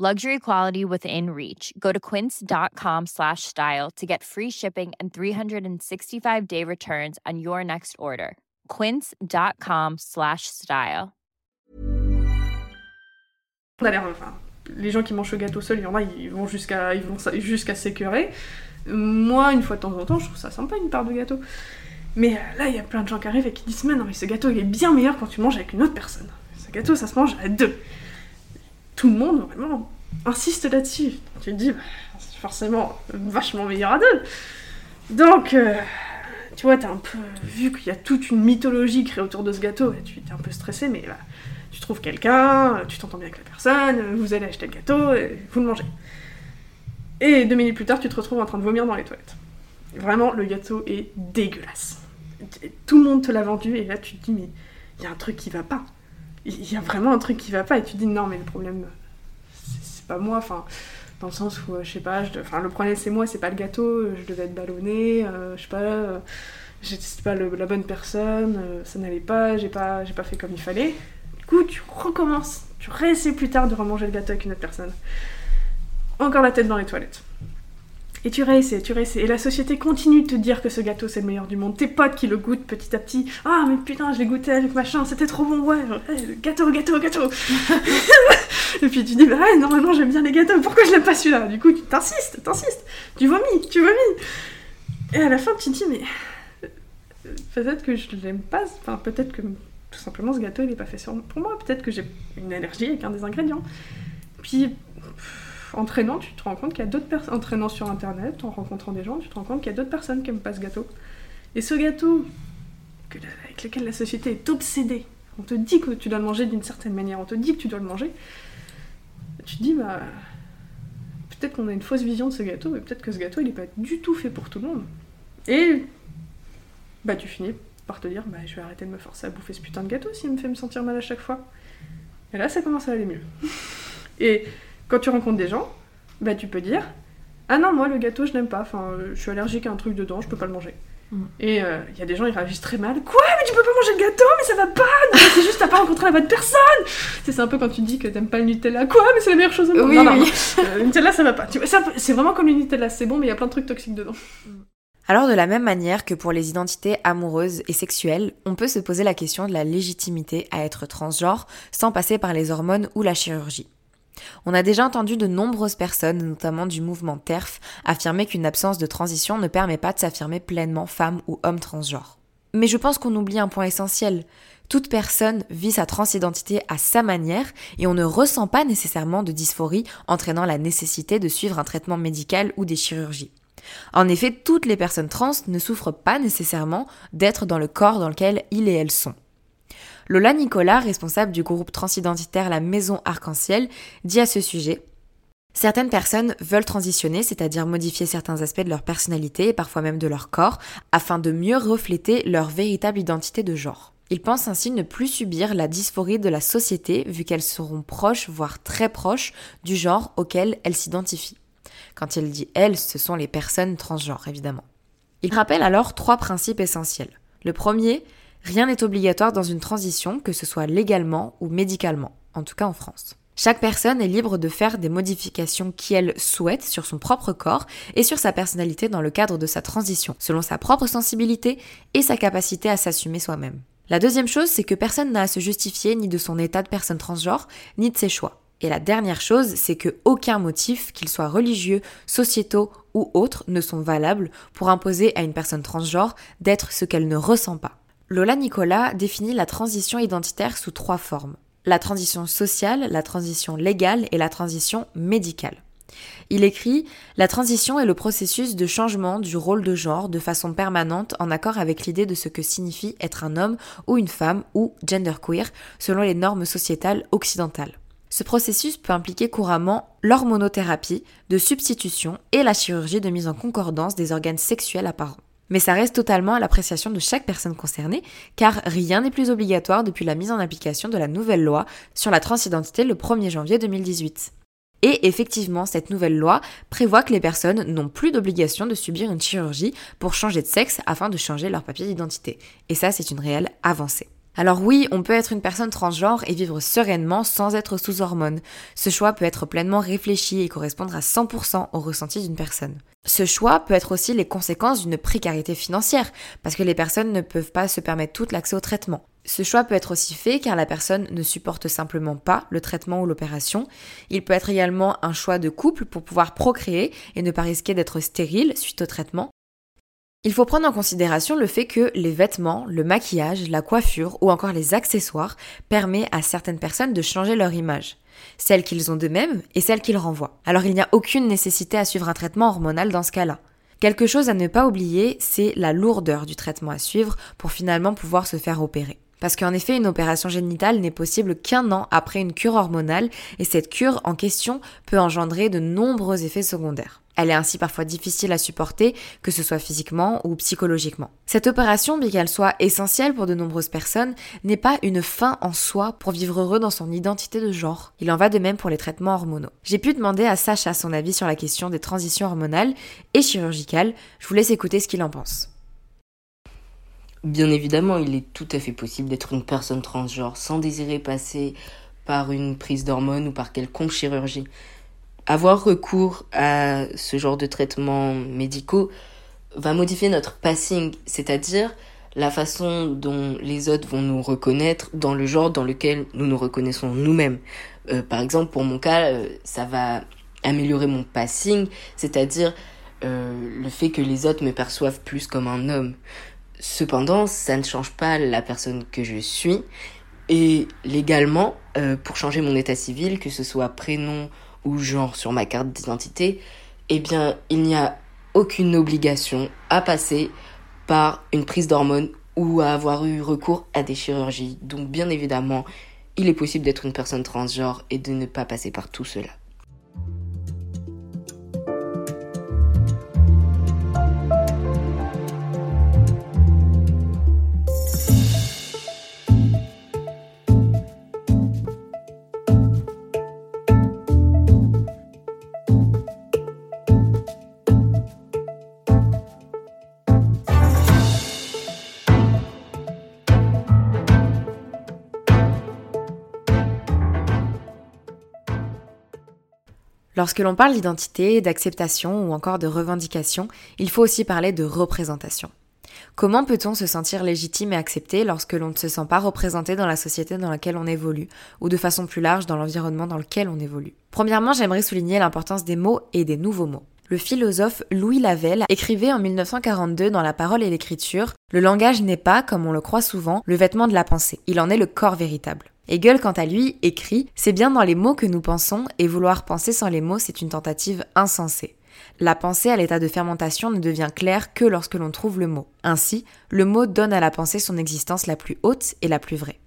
Luxury quality within reach. Go to quince.com slash style to get free shipping and 365 day returns on your next order. Quince.com slash style. On a l'air- enfin, les gens qui mangent le gâteau seul, il y en a, ils vont jusqu'à ils. Moi, une fois de temps en temps, je trouve ça sympa une part de gâteau. Mais euh, là, il y a plein de gens qui arrivent et qui disent Mais non, mais ce gâteau, il est bien meilleur quand tu manges avec une autre personne. Ce gâteau, ça se mange à deux. Tout le monde, vraiment, insiste là-dessus. Tu te dis bah, C'est forcément vachement meilleur à deux. Donc, euh, tu vois, t'as un peu vu qu'il y a toute une mythologie créée autour de ce gâteau, tu es un peu stressé, mais tu trouves quelqu'un, tu t'entends bien avec la personne, vous allez acheter le gâteau, et vous le mangez. Et deux minutes plus tard, tu te retrouves en train de vomir dans les toilettes. Vraiment, le gâteau est dégueulasse. Tout le monde te l'a vendu, et là tu te dis, mais il y a un truc qui va pas. Il y a vraiment un truc qui va pas, et tu dis, non, mais le problème, c'est pas moi, enfin, dans le sens où, euh, je sais pas, le problème c'est moi, c'est pas le gâteau, je devais être ballonné, euh, je sais pas, euh, j'étais pas la bonne personne, euh, ça n'allait pas, j'ai pas, pas fait comme il fallait. Du coup, tu recommences, tu réessaies plus tard de remanger le gâteau avec une autre personne. Encore la tête dans les toilettes. Et tu réessaies, tu réessaies. Et la société continue de te dire que ce gâteau c'est le meilleur du monde. Tes potes qui le goûtent petit à petit. Ah, mais putain, je l'ai goûté avec machin, c'était trop bon, ouais. gâteau, gâteau, gâteau. Et puis tu dis, bah ouais, normalement j'aime bien les gâteaux, pourquoi je l'aime pas celui-là? Du coup, tu t'insistes, t'insistes. Tu vomis, tu vomis. Et à la fin, tu te dis, mais. peut-être que je l'aime pas, enfin peut-être que tout simplement ce gâteau il est pas fait pour moi, peut-être que j'ai une allergie avec un des ingrédients. Puis en traînant, tu te rends compte qu'il y a d'autres personnes, en traînant sur internet, en rencontrant des gens, tu te rends compte qu'il y a d'autres personnes qui aiment pas ce gâteau. Et ce gâteau avec lequel la société est obsédée, on te dit que tu dois le manger d'une certaine manière, on te dit que tu dois le manger, tu te dis bah peut-être qu'on a une fausse vision de ce gâteau, mais peut-être que ce gâteau il est pas du tout fait pour tout le monde. Et bah tu finis par te dire bah je vais arrêter de me forcer à bouffer ce putain de gâteau s'il me fait me sentir mal à chaque fois. Et là ça commence à aller mieux. Et quand tu rencontres des gens, bah tu peux dire ah non moi le gâteau je n'aime pas, enfin je suis allergique à un truc dedans, je peux pas le manger. Mm. Et il euh, y a des gens, ils réagissent très mal. Quoi Mais tu peux pas manger le gâteau Mais ça va pas C'est juste t'as pas rencontré la bonne personne C'est un peu quand tu dis que t'aimes pas le Nutella. Quoi Mais c'est la meilleure chose au monde. Oui, non, oui. Euh, le Nutella, ça va pas. C'est vraiment comme le Nutella, c'est bon, mais il y a plein de trucs toxiques dedans. Alors de la même manière que pour les identités amoureuses et sexuelles, on peut se poser la question de la légitimité à être transgenre sans passer par les hormones ou la chirurgie. On a déjà entendu de nombreuses personnes, notamment du mouvement TERF, affirmer qu'une absence de transition ne permet pas de s'affirmer pleinement femme ou homme transgenre. Mais je pense qu'on oublie un point essentiel. Toute personne vit sa transidentité à sa manière et on ne ressent pas nécessairement de dysphorie entraînant la nécessité de suivre un traitement médical ou des chirurgies. En effet, toutes les personnes trans ne souffrent pas nécessairement d'être dans le corps dans lequel ils et elles sont. Lola Nicolas, responsable du groupe transidentitaire La Maison Arc-en-Ciel, dit à ce sujet Certaines personnes veulent transitionner, c'est-à-dire modifier certains aspects de leur personnalité et parfois même de leur corps, afin de mieux refléter leur véritable identité de genre. Ils pensent ainsi ne plus subir la dysphorie de la société vu qu'elles seront proches, voire très proches, du genre auquel elles s'identifient. Quand il dit elles, ce sont les personnes transgenres, évidemment. Il rappelle alors trois principes essentiels. Le premier, Rien n'est obligatoire dans une transition, que ce soit légalement ou médicalement, en tout cas en France. Chaque personne est libre de faire des modifications qu'elle souhaite sur son propre corps et sur sa personnalité dans le cadre de sa transition, selon sa propre sensibilité et sa capacité à s'assumer soi-même. La deuxième chose, c'est que personne n'a à se justifier ni de son état de personne transgenre, ni de ses choix. Et la dernière chose, c'est que aucun motif, qu'il soit religieux, sociétaux ou autres, ne sont valables pour imposer à une personne transgenre d'être ce qu'elle ne ressent pas. Lola Nicolas définit la transition identitaire sous trois formes. La transition sociale, la transition légale et la transition médicale. Il écrit La transition est le processus de changement du rôle de genre de façon permanente en accord avec l'idée de ce que signifie être un homme ou une femme ou genderqueer selon les normes sociétales occidentales. Ce processus peut impliquer couramment l'hormonothérapie de substitution et la chirurgie de mise en concordance des organes sexuels apparents. Mais ça reste totalement à l'appréciation de chaque personne concernée, car rien n'est plus obligatoire depuis la mise en application de la nouvelle loi sur la transidentité le 1er janvier 2018. Et effectivement, cette nouvelle loi prévoit que les personnes n'ont plus d'obligation de subir une chirurgie pour changer de sexe afin de changer leur papier d'identité. Et ça, c'est une réelle avancée. Alors oui, on peut être une personne transgenre et vivre sereinement sans être sous hormones. Ce choix peut être pleinement réfléchi et correspondre à 100% au ressenti d'une personne. Ce choix peut être aussi les conséquences d'une précarité financière, parce que les personnes ne peuvent pas se permettre tout l'accès au traitement. Ce choix peut être aussi fait car la personne ne supporte simplement pas le traitement ou l'opération. Il peut être également un choix de couple pour pouvoir procréer et ne pas risquer d'être stérile suite au traitement. Il faut prendre en considération le fait que les vêtements, le maquillage, la coiffure ou encore les accessoires permettent à certaines personnes de changer leur image, celle qu'ils ont d'eux-mêmes et celle qu'ils renvoient. Alors il n'y a aucune nécessité à suivre un traitement hormonal dans ce cas-là. Quelque chose à ne pas oublier, c'est la lourdeur du traitement à suivre pour finalement pouvoir se faire opérer. Parce qu'en effet, une opération génitale n'est possible qu'un an après une cure hormonale et cette cure en question peut engendrer de nombreux effets secondaires. Elle est ainsi parfois difficile à supporter, que ce soit physiquement ou psychologiquement. Cette opération, bien qu'elle soit essentielle pour de nombreuses personnes, n'est pas une fin en soi pour vivre heureux dans son identité de genre. Il en va de même pour les traitements hormonaux. J'ai pu demander à Sacha son avis sur la question des transitions hormonales et chirurgicales. Je vous laisse écouter ce qu'il en pense. Bien évidemment, il est tout à fait possible d'être une personne transgenre sans désirer passer par une prise d'hormones ou par quelconque chirurgie avoir recours à ce genre de traitements médicaux va modifier notre passing, c'est-à-dire la façon dont les autres vont nous reconnaître dans le genre dans lequel nous nous reconnaissons nous-mêmes. Euh, par exemple, pour mon cas, euh, ça va améliorer mon passing, c'est-à-dire euh, le fait que les autres me perçoivent plus comme un homme. Cependant, ça ne change pas la personne que je suis. Et légalement, euh, pour changer mon état civil, que ce soit prénom ou genre sur ma carte d'identité, eh bien, il n'y a aucune obligation à passer par une prise d'hormones ou à avoir eu recours à des chirurgies. Donc, bien évidemment, il est possible d'être une personne transgenre et de ne pas passer par tout cela. Lorsque l'on parle d'identité, d'acceptation ou encore de revendication, il faut aussi parler de représentation. Comment peut-on se sentir légitime et accepté lorsque l'on ne se sent pas représenté dans la société dans laquelle on évolue, ou de façon plus large dans l'environnement dans lequel on évolue? Premièrement, j'aimerais souligner l'importance des mots et des nouveaux mots. Le philosophe Louis Lavelle écrivait en 1942 dans La parole et l'écriture Le langage n'est pas, comme on le croit souvent, le vêtement de la pensée, il en est le corps véritable. Hegel, quant à lui, écrit C'est bien dans les mots que nous pensons, et vouloir penser sans les mots, c'est une tentative insensée. La pensée à l'état de fermentation ne devient claire que lorsque l'on trouve le mot. Ainsi, le mot donne à la pensée son existence la plus haute et la plus vraie.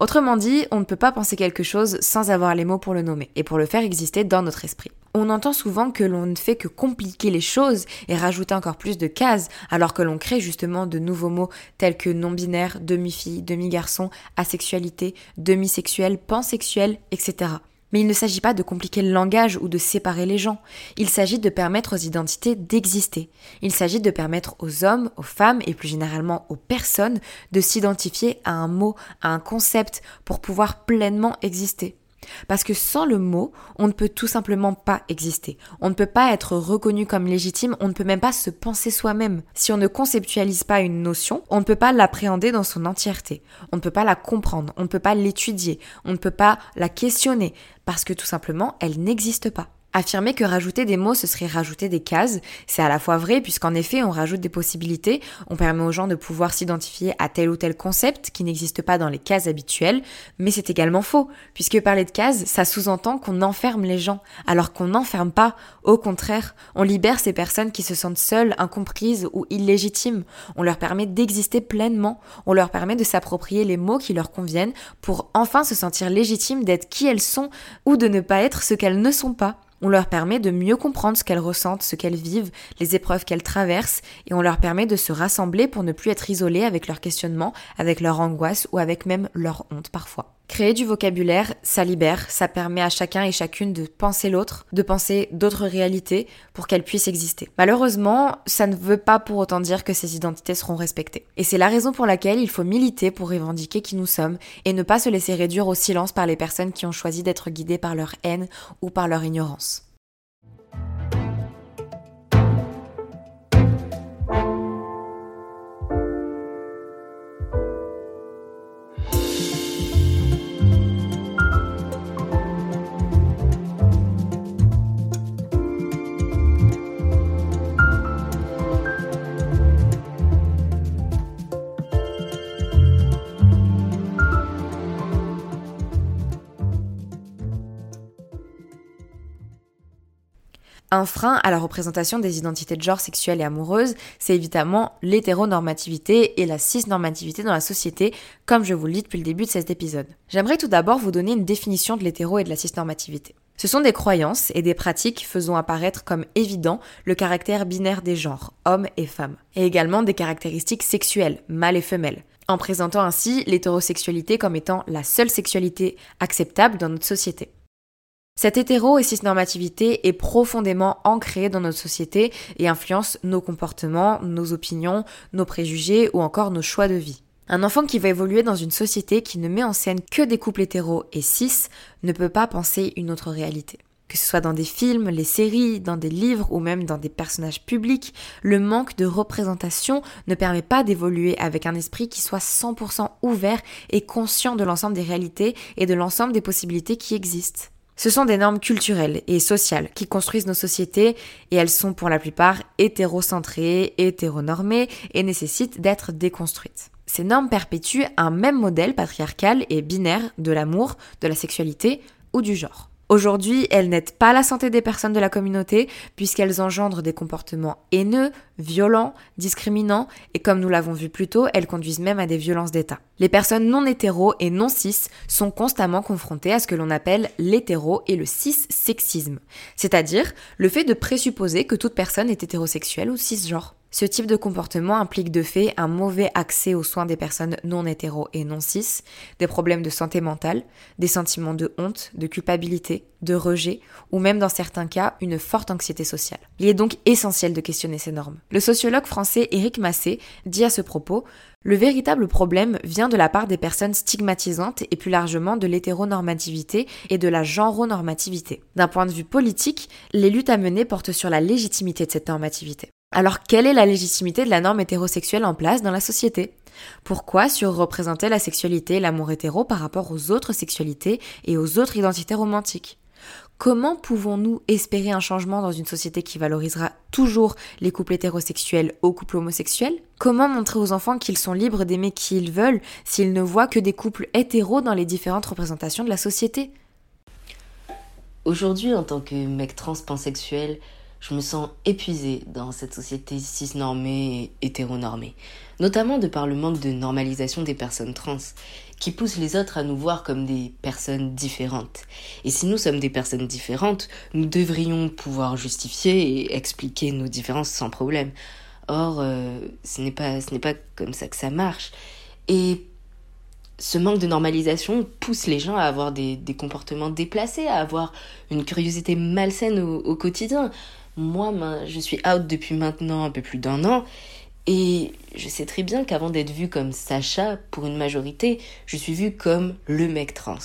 Autrement dit, on ne peut pas penser quelque chose sans avoir les mots pour le nommer et pour le faire exister dans notre esprit. On entend souvent que l'on ne fait que compliquer les choses et rajouter encore plus de cases, alors que l'on crée justement de nouveaux mots tels que non-binaire, demi-fille, demi-garçon, asexualité, demi-sexuel, pansexuel, etc. Mais il ne s'agit pas de compliquer le langage ou de séparer les gens. Il s'agit de permettre aux identités d'exister. Il s'agit de permettre aux hommes, aux femmes et plus généralement aux personnes de s'identifier à un mot, à un concept pour pouvoir pleinement exister. Parce que sans le mot, on ne peut tout simplement pas exister. On ne peut pas être reconnu comme légitime, on ne peut même pas se penser soi-même. Si on ne conceptualise pas une notion, on ne peut pas l'appréhender dans son entièreté. On ne peut pas la comprendre, on ne peut pas l'étudier, on ne peut pas la questionner, parce que tout simplement, elle n'existe pas. Affirmer que rajouter des mots, ce serait rajouter des cases, c'est à la fois vrai puisqu'en effet on rajoute des possibilités, on permet aux gens de pouvoir s'identifier à tel ou tel concept qui n'existe pas dans les cases habituelles, mais c'est également faux, puisque parler de cases, ça sous-entend qu'on enferme les gens, alors qu'on n'enferme pas, au contraire, on libère ces personnes qui se sentent seules, incomprises ou illégitimes, on leur permet d'exister pleinement, on leur permet de s'approprier les mots qui leur conviennent pour enfin se sentir légitimes d'être qui elles sont ou de ne pas être ce qu'elles ne sont pas. On leur permet de mieux comprendre ce qu'elles ressentent, ce qu'elles vivent, les épreuves qu'elles traversent, et on leur permet de se rassembler pour ne plus être isolées avec leurs questionnements, avec leur angoisse ou avec même leur honte parfois. Créer du vocabulaire, ça libère, ça permet à chacun et chacune de penser l'autre, de penser d'autres réalités pour qu'elles puissent exister. Malheureusement, ça ne veut pas pour autant dire que ces identités seront respectées. Et c'est la raison pour laquelle il faut militer pour revendiquer qui nous sommes et ne pas se laisser réduire au silence par les personnes qui ont choisi d'être guidées par leur haine ou par leur ignorance. Un frein à la représentation des identités de genre sexuelles et amoureuses, c'est évidemment l'hétéronormativité et la cisnormativité dans la société, comme je vous le dis depuis le début de cet épisode. J'aimerais tout d'abord vous donner une définition de l'hétéro et de la cisnormativité. Ce sont des croyances et des pratiques faisant apparaître comme évident le caractère binaire des genres, hommes et femmes, et également des caractéristiques sexuelles, mâles et femelles, en présentant ainsi l'hétérosexualité comme étant la seule sexualité acceptable dans notre société. Cette hétéro et cisnormativité est profondément ancrée dans notre société et influence nos comportements, nos opinions, nos préjugés ou encore nos choix de vie. Un enfant qui va évoluer dans une société qui ne met en scène que des couples hétéros et cis ne peut pas penser une autre réalité. Que ce soit dans des films, les séries, dans des livres ou même dans des personnages publics, le manque de représentation ne permet pas d'évoluer avec un esprit qui soit 100% ouvert et conscient de l'ensemble des réalités et de l'ensemble des possibilités qui existent. Ce sont des normes culturelles et sociales qui construisent nos sociétés et elles sont pour la plupart hétérocentrées, hétéronormées et nécessitent d'être déconstruites. Ces normes perpétuent un même modèle patriarcal et binaire de l'amour, de la sexualité ou du genre. Aujourd'hui, elles n'aident pas la santé des personnes de la communauté puisqu'elles engendrent des comportements haineux, violents, discriminants et comme nous l'avons vu plus tôt, elles conduisent même à des violences d'État. Les personnes non hétéro et non cis sont constamment confrontées à ce que l'on appelle l'hétéro et le cis-sexisme, c'est-à-dire le fait de présupposer que toute personne est hétérosexuelle ou cisgenre. Ce type de comportement implique de fait un mauvais accès aux soins des personnes non hétéro et non cis, des problèmes de santé mentale, des sentiments de honte, de culpabilité, de rejet, ou même dans certains cas une forte anxiété sociale. Il est donc essentiel de questionner ces normes. Le sociologue français Éric Massé dit à ce propos le véritable problème vient de la part des personnes stigmatisantes et plus largement de l'hétéronormativité et de la genronormativité. D'un point de vue politique, les luttes à mener portent sur la légitimité de cette normativité. Alors quelle est la légitimité de la norme hétérosexuelle en place dans la société? Pourquoi surreprésenter la sexualité et l'amour hétéro par rapport aux autres sexualités et aux autres identités romantiques? Comment pouvons-nous espérer un changement dans une société qui valorisera toujours les couples hétérosexuels aux couples homosexuels? Comment montrer aux enfants qu'ils sont libres d'aimer qui ils veulent s'ils ne voient que des couples hétéros dans les différentes représentations de la société? Aujourd'hui, en tant que mec trans pansexuel, je me sens épuisée dans cette société cisnormée et hétéronormée, notamment de par le manque de normalisation des personnes trans, qui pousse les autres à nous voir comme des personnes différentes. Et si nous sommes des personnes différentes, nous devrions pouvoir justifier et expliquer nos différences sans problème. Or, euh, ce n'est pas, ce n'est pas comme ça que ça marche. Et ce manque de normalisation pousse les gens à avoir des, comportements déplacés, à avoir une curiosité malsaine au quotidien moi, je suis out depuis maintenant un peu plus d'un an. Et je sais très bien qu'avant d'être vue comme Sacha, pour une majorité, je suis vue comme le mec trans.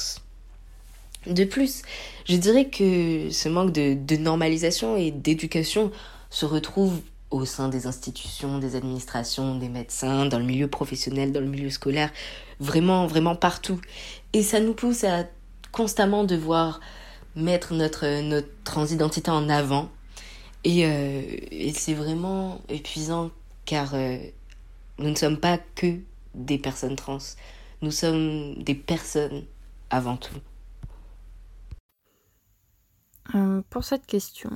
De plus, je dirais que ce manque de, de normalisation et d'éducation se retrouve au sein des institutions, des administrations, des médecins, dans le milieu professionnel, dans le milieu scolaire, vraiment, vraiment partout. Et ça nous pousse à constamment devoir mettre notre, notre transidentité en avant et, euh, et c'est vraiment épuisant car euh, nous ne sommes pas que des personnes trans. Nous sommes des personnes avant tout. Euh, pour cette question,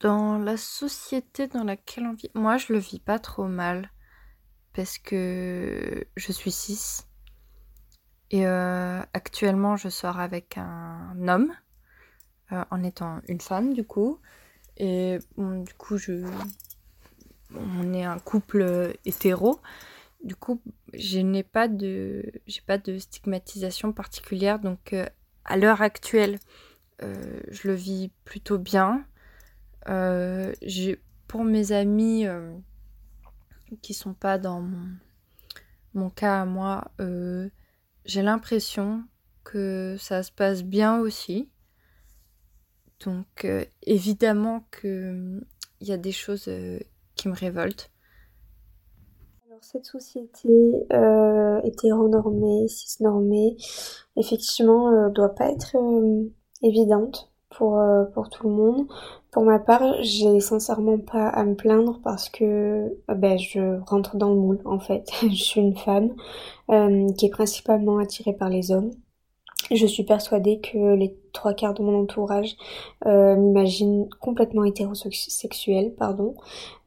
dans la société dans laquelle on vit, moi je le vis pas trop mal parce que je suis cis et actuellement je sors avec un homme euh, en étant une femme du coup. Et du coup, je... on est un couple hétéro. Du coup, je n'ai pas de, stigmatisation particulière. Donc, euh, à l'heure actuelle, euh, je le vis plutôt bien. j'ai, pour mes amis qui sont pas dans mon, cas moi, j'ai l'impression que ça se passe bien aussi. Donc euh, évidemment qu'il y a des choses euh, qui me révoltent. Alors cette société euh, hétéronormée, cisnormée, effectivement, doit pas être évidente pour, pour tout le monde. Pour ma part, j'ai sincèrement pas à me plaindre parce que ben, je rentre dans le moule en fait. je suis une femme qui est principalement attirée par les hommes. Je suis persuadée que les trois quarts de mon entourage euh, m'imaginent complètement hétérosexuelle, pardon,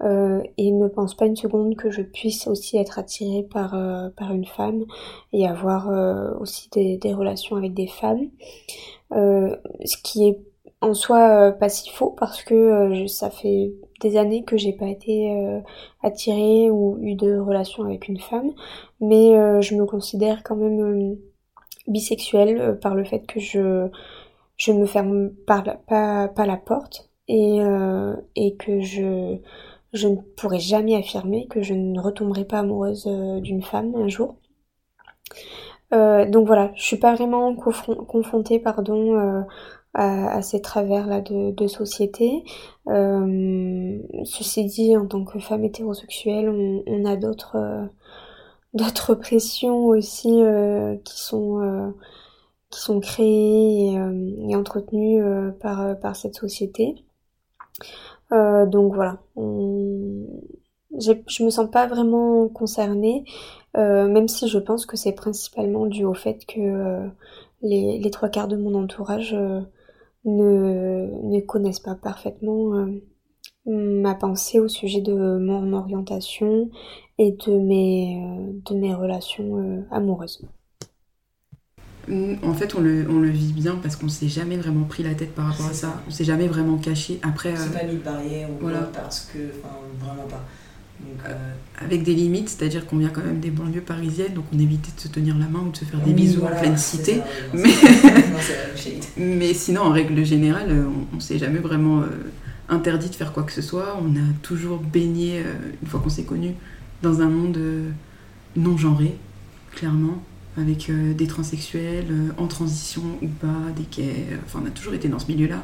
euh, et ne pensent pas une seconde que je puisse aussi être attirée par euh, par une femme et avoir euh, aussi des, des, relations avec des femmes, euh, ce qui est en soi pas si faux parce que ça fait des années que j'ai pas été attirée ou eu de relations avec une femme, mais je me considère quand même bisexuelle euh, par le fait que je, je ne me ferme pas, la porte et, euh, et que je, je ne pourrais jamais affirmer que je ne retomberai pas amoureuse euh, d'une femme un jour. Donc voilà, je suis pas vraiment confrontée pardon, à, ces travers-là de, société. Ceci dit, en tant que femme hétérosexuelle, on a d'autres d'autres pressions aussi qui sont qui sont créés et, et entretenus par, par cette société. donc voilà, je me sens pas vraiment concernée, même si je pense que c'est principalement dû au fait que les, les, trois quarts de mon entourage ne, ne connaissent pas parfaitement ma pensée au sujet de mon orientation et de mes, euh, de mes relations euh, amoureuses. En fait, on le, on le vit bien parce qu'on s'est jamais vraiment pris la tête par rapport à ça. On s'est jamais vraiment caché. Après, c'est euh, pas mis de barrière ou voilà. parce que, enfin, vraiment pas. Avec des limites, c'est-à-dire qu'on vient quand même des banlieues parisiennes, donc on évitait de se tenir la main ou de se faire des bisous en pleine cité. mais... mais sinon, en règle générale, on, on s'est jamais vraiment interdit de faire quoi que ce soit. On a toujours baigné, euh, une fois qu'on s'est connu, dans un monde euh, non genré, clairement, avec euh, des transsexuels en transition ou pas, des gays. Enfin, on a toujours été dans ce milieu-là.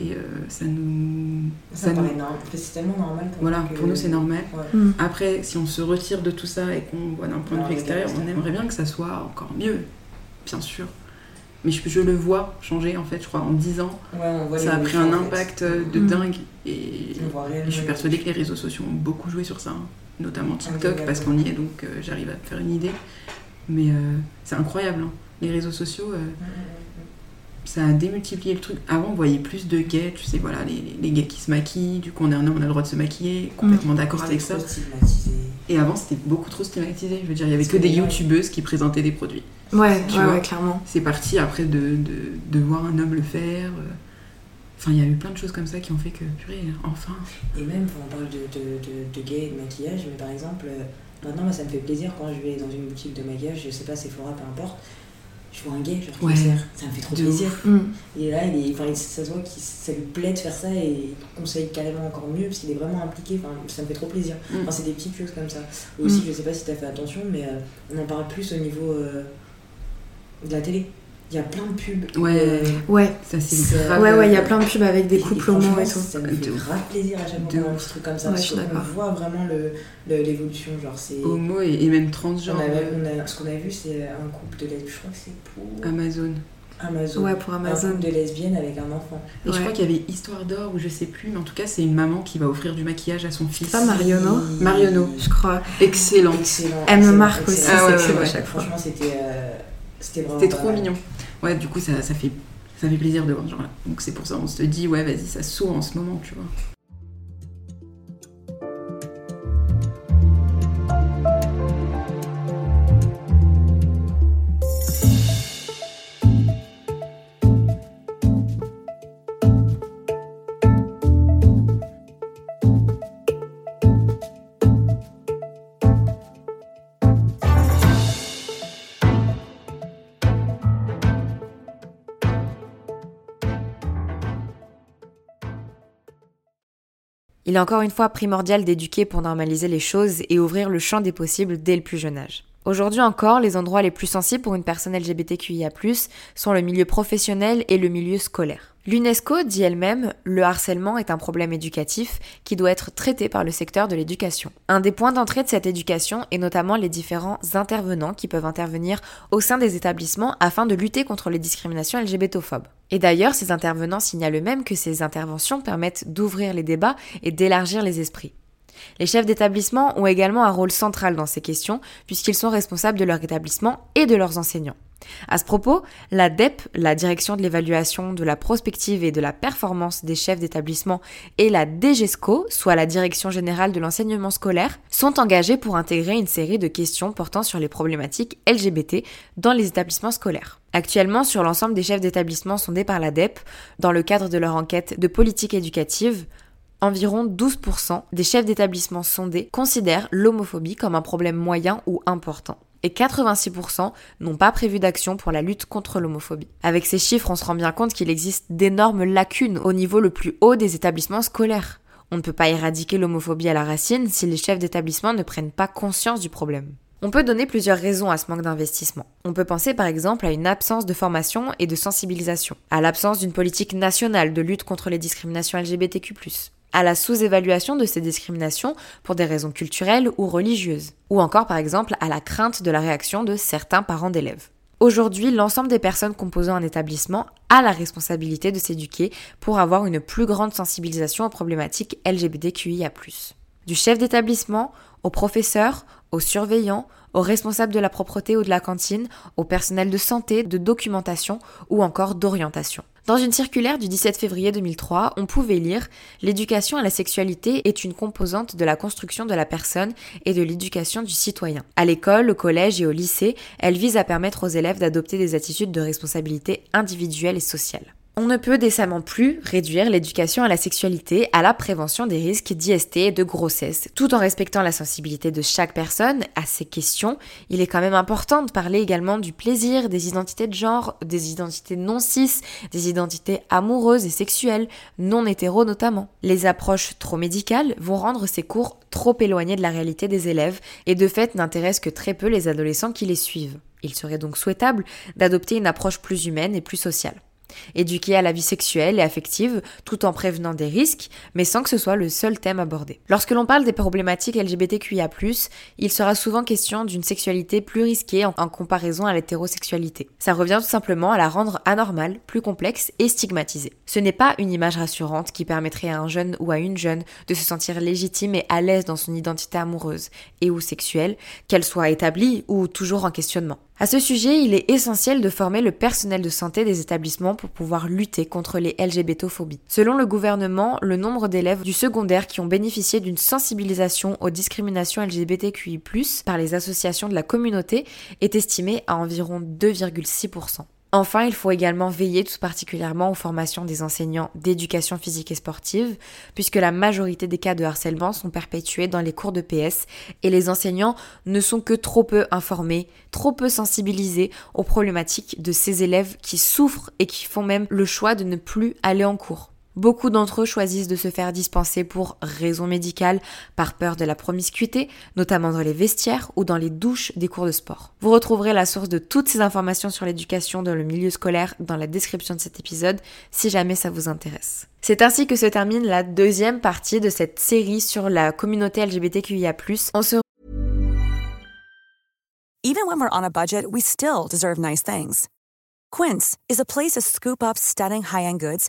Et ça nous. Ça, nous... C'est tellement normal pour voilà, pour nous, c'est normal. Mm. Après, si on se retire de tout ça et qu'on voit d'un point de vue extérieur, on aimerait bien que ça soit encore mieux, bien sûr mais je, le vois changer en fait, je crois, en 10 ans. ça a pris un impact euh, de mm. dingue et, je suis persuadée que les réseaux sociaux ont beaucoup joué sur ça, hein. Notamment TikTok parce qu'on y est donc euh, j'arrive à faire une idée. Mais euh, c'est incroyable, hein. les réseaux sociaux, mm, mm, ça a démultiplié le truc. Avant on voyait plus de gays, tu sais, voilà, les, les gays qui se maquillent, du coup on est un homme, on a le droit de se maquiller, complètement d'accord avec ça. Et avant c'était beaucoup trop stigmatisé, je veux dire, il y avait que des youtubeuses qui présentaient des produits. Ouais, ouais, clairement. C'est parti après de, de, de, voir un homme le faire. Euh. Enfin, il y a eu plein de choses comme ça qui ont fait que, purée, enfin. Et même, on parle de, de, de, gay et de maquillage, mais par exemple, euh, maintenant, moi, ça me fait plaisir quand je vais dans une boutique de maquillage, je sais pas, Sephora, peu importe, je vois un gay, genre, ouais. ça me fait trop plaisir. Mm. Et là, il est, enfin, ça se voit que ça lui plaît de faire ça et il conseille carrément encore mieux parce qu'il est vraiment impliqué, enfin, ça me fait trop plaisir. Mm. Enfin, c'est des petites choses comme ça. Aussi, mm. je sais pas si tu as fait attention, mais euh, on en parle plus au niveau de la télé. Il y a plein de pubs. Ouais, euh, ouais. Ça, c'est grave. Ouais, ouais, il y a plein de pubs avec des couples homo et tout. Ça me fait grave plaisir à chaque fois un petit truc comme ça. parce qu'on voit vraiment l'évolution. Le, genre, c'est. Homo et, et, même transgenre. On a, ce qu'on a vu, c'est un couple de lesbiennes. Je crois que c'est pour. Amazon. Amazon. Ouais, pour Amazon. Un couple de lesbiennes avec un enfant. Et je crois qu'il y avait Histoire d'or ou je sais plus, mais en tout cas, c'est une maman qui va offrir du maquillage à son fils. Pas Mariono? Mariono, je crois. Excellent. Elle me marque aussi. Ah ouais, ouais, chaque fois. Franchement, c'était. Euh, c'était trop mignon. Ouais, du coup, ça, ça, fait, ça fait plaisir de voir ce genre-là. Donc c'est pour ça, on se dit, ouais, vas-y, ça s'ouvre en ce moment, tu vois. Il est encore une fois primordial d'éduquer pour normaliser les choses et ouvrir le champ des possibles dès le plus jeune âge. Aujourd'hui encore, les endroits les plus sensibles pour une personne LGBTQIA+, sont le milieu professionnel et le milieu scolaire. L'UNESCO dit elle-même le harcèlement est un problème éducatif qui doit être traité par le secteur de l'éducation. Un des points d'entrée de cette éducation est notamment les différents intervenants qui peuvent intervenir au sein des établissements afin de lutter contre les discriminations LGBTophobes. Et d'ailleurs, ces intervenants signalent eux-mêmes que ces interventions permettent d'ouvrir les débats et d'élargir les esprits. Les chefs d'établissement ont également un rôle central dans ces questions puisqu'ils sont responsables de leur établissement et de leurs enseignants. À ce propos, la DEP, la direction de l'évaluation de la prospective et de la performance des chefs d'établissement, et la DGESCO, soit la direction générale de l'enseignement scolaire, sont engagés pour intégrer une série de questions portant sur les problématiques LGBT dans les établissements scolaires. Actuellement, sur l'ensemble des chefs d'établissement sondés par la DEP, dans le cadre de leur enquête de politique éducative, environ 12% des chefs d'établissement sondés considèrent l'homophobie comme un problème moyen ou important et 86% n'ont pas prévu d'action pour la lutte contre l'homophobie. Avec ces chiffres, on se rend bien compte qu'il existe d'énormes lacunes au niveau le plus haut des établissements scolaires. On ne peut pas éradiquer l'homophobie à la racine si les chefs d'établissement ne prennent pas conscience du problème. On peut donner plusieurs raisons à ce manque d'investissement. On peut penser par exemple à une absence de formation et de sensibilisation, à l'absence d'une politique nationale de lutte contre les discriminations LGBTQ+, à la sous-évaluation de ces discriminations pour des raisons culturelles ou religieuses, ou encore par exemple à la crainte de la réaction de certains parents d'élèves. Aujourd'hui, l'ensemble des personnes composant un établissement a la responsabilité de s'éduquer pour avoir une plus grande sensibilisation aux problématiques LGBTQIA+. Du chef d'établissement, aux professeurs, aux surveillants, aux responsables de la propreté ou de la cantine, au personnel de santé, de documentation ou encore d'orientation. Dans une circulaire du 17 février 2003, on pouvait lire L'éducation à la sexualité est une composante de la construction de la personne et de l'éducation du citoyen. À l'école, au collège et au lycée, elle vise à permettre aux élèves d'adopter des attitudes de responsabilité individuelle et sociale. On ne peut décemment plus réduire l'éducation à la sexualité, à la prévention des risques d'IST et de grossesse. Tout en respectant la sensibilité de chaque personne à ces questions, il est quand même important de parler également du plaisir, des identités de genre, des identités non cis, des identités amoureuses et sexuelles, non hétéro notamment. Les approches trop médicales vont rendre ces cours trop éloignés de la réalité des élèves et de fait n'intéressent que très peu les adolescents qui les suivent. Il serait donc souhaitable d'adopter une approche plus humaine et plus sociale éduquer à la vie sexuelle et affective tout en prévenant des risques, mais sans que ce soit le seul thème abordé. Lorsque l'on parle des problématiques LGBTQIA+, il sera souvent question d'une sexualité plus risquée en, comparaison à l'hétérosexualité. Ça revient tout simplement à la rendre anormale, plus complexe et stigmatisée. Ce n'est pas une image rassurante qui permettrait à un jeune ou à une jeune de se sentir légitime et à l'aise dans son identité amoureuse et ou sexuelle, qu'elle soit établie ou toujours en questionnement. À ce sujet, il est essentiel de former le personnel de santé des établissements pour pouvoir lutter contre les LGBTophobies. Selon le gouvernement, le nombre d'élèves du secondaire qui ont bénéficié d'une sensibilisation aux discriminations LGBTQI+, par les associations de la communauté est estimé à environ 2,6%. Enfin, il faut également veiller tout particulièrement aux formations des enseignants d'éducation physique et sportive, puisque la majorité des cas de harcèlement sont perpétués dans les cours de PS et les enseignants ne sont que trop peu informés, trop peu sensibilisés aux problématiques de ces élèves qui souffrent et qui font même le choix de ne plus aller en cours. Beaucoup d'entre eux choisissent de se faire dispenser pour raisons médicales, par peur de la promiscuité, notamment dans les vestiaires ou dans les douches des cours de sport. Vous retrouverez la source de toutes ces informations sur l'éducation dans le milieu scolaire dans la description de cet épisode si jamais ça vous intéresse. C'est ainsi que se termine la deuxième partie de cette série sur la communauté LGBTQIA+. On se Even when we're on a budget, we still deserve nice things. Quince is a place to scoop up stunning high-end goods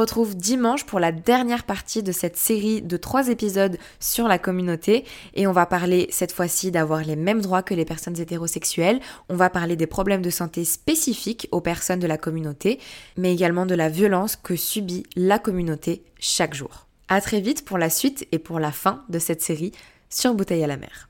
Retrouve dimanche pour la dernière partie de cette série de trois épisodes sur la communauté et on va parler cette fois-ci d'avoir les mêmes droits que les personnes hétérosexuelles. On va parler des problèmes de santé spécifiques aux personnes de la communauté, mais également de la violence que subit la communauté chaque jour. À très vite pour la suite et pour la fin de cette série sur Bouteille à la mer.